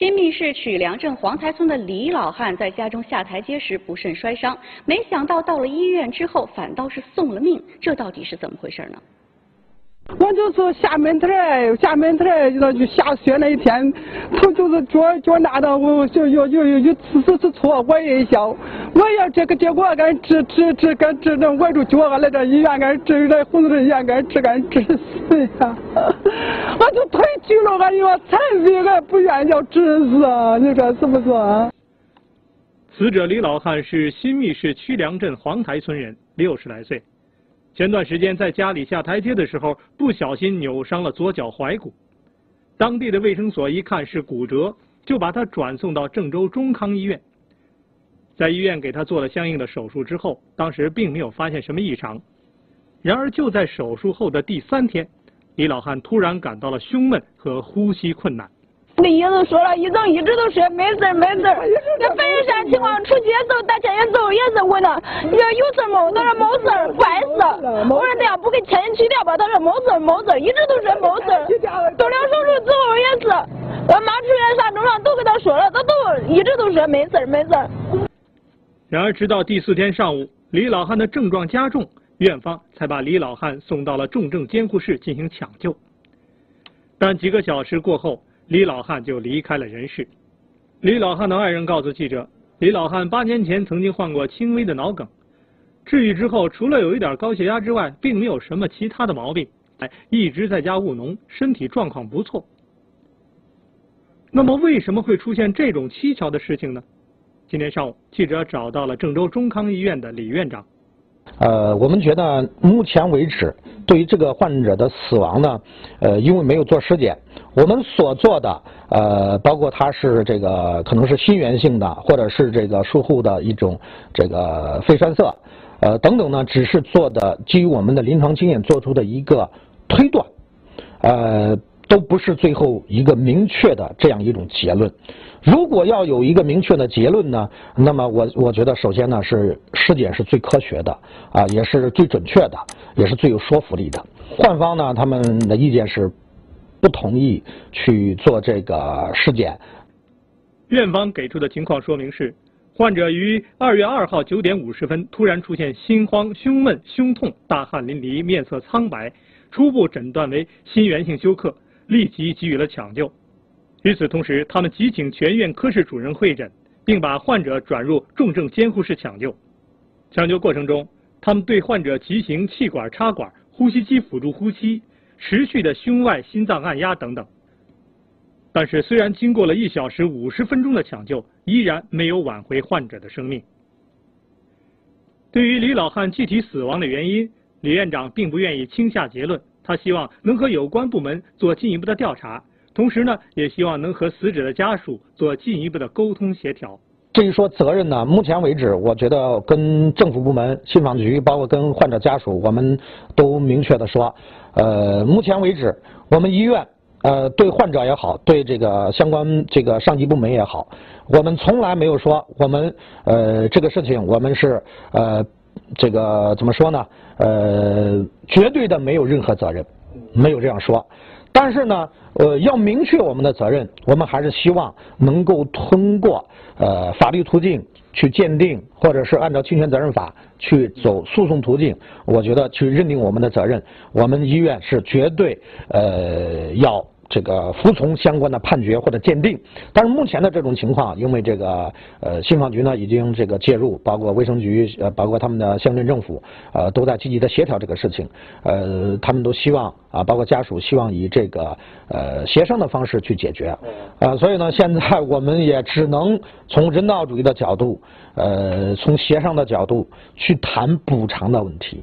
新密市曲梁镇黄台村的李老汉在家中下台阶时不慎摔伤，没想到到了医院之后反倒是送了命，这到底是怎么回事呢？我就是下门台，下门台那就下雪那一天，头就是脚脚那的，我就有有有有次次次错，我也想，我也这个结果俺治治治俺治那崴住脚，俺来这医院俺治来红十字医院俺治俺治死呀！我就腿锯了，俺有残疾，俺不愿意要治死啊！你说是不是啊？死者李老汉是新密市曲梁镇黄台村人，六十来岁。前段时间在家里下台阶的时候，不小心扭伤了左脚踝骨。当地的卫生所一看是骨折，就把他转送到郑州中康医院。在医院给他做了相应的手术之后，当时并没有发现什么异常。然而就在手术后的第三天，李老汉突然感到了胸闷和呼吸困难。那医生说了，医生一直都说没事没事那反应啥情况？出去也走，打前也走，也是问了，你说有事没？他说没事，不碍事。我说那样不给钱去掉吧？他说没事没事，一直都说没事。动了手术之后也是，我妈住院啥症状都跟他说了，他都一直都说没事没事。然而直到第四天上午，李老汉的症状加重，院方才把李老汉送到了重症监护室进行抢救。但几个小时过后，李老汉就离开了人世。李老汉的爱人告诉记者，李老汉八年前曾经患过轻微的脑梗，治愈之后，除了有一点高血压之外，并没有什么其他的毛病，哎，一直在家务农，身体状况不错。那么为什么会出现这种蹊跷的事情呢？今天上午，记者找到了郑州中康医院的李院长。呃，我们觉得目前为止，对于这个患者的死亡呢，呃，因为没有做尸检，我们所做的呃，包括他是这个可能是心源性的，或者是这个术后的一种这个肺栓塞，呃等等呢，只是做的基于我们的临床经验做出的一个推断，呃，都不是最后一个明确的这样一种结论。如果要有一个明确的结论呢，那么我我觉得首先呢是尸检是最科学的啊，也是最准确的，也是最有说服力的。患方呢他们的意见是不同意去做这个尸检。院方给出的情况说明是，患者于二月二号九点五十分突然出现心慌、胸闷、胸痛、大汗淋漓、面色苍白，初步诊断为心源性休克，立即给予了抢救。与此同时，他们急请全院科室主任会诊，并把患者转入重症监护室抢救。抢救过程中，他们对患者急行气管插管、呼吸机辅助呼吸、持续的胸外心脏按压等等。但是，虽然经过了一小时五十分钟的抢救，依然没有挽回患者的生命。对于李老汉具体死亡的原因，李院长并不愿意轻下结论，他希望能和有关部门做进一步的调查。同时呢，也希望能和死者的家属做进一步的沟通协调。至于说责任呢，目前为止，我觉得跟政府部门、信访局，包括跟患者家属，我们都明确的说，呃，目前为止，我们医院，呃，对患者也好，对这个相关这个上级部门也好，我们从来没有说我们，呃，这个事情我们是，呃，这个怎么说呢？呃，绝对的没有任何责任，没有这样说。但是呢，呃，要明确我们的责任，我们还是希望能够通过呃法律途径去鉴定，或者是按照侵权责任法去走诉讼途径。我觉得去认定我们的责任，我们医院是绝对呃要。这个服从相关的判决或者鉴定，但是目前的这种情况，因为这个呃信访局呢已经这个介入，包括卫生局呃包括他们的乡镇政府呃都在积极的协调这个事情，呃他们都希望啊包括家属希望以这个呃协商的方式去解决，啊所以呢现在我们也只能从人道主义的角度，呃从协商的角度去谈补偿的问题。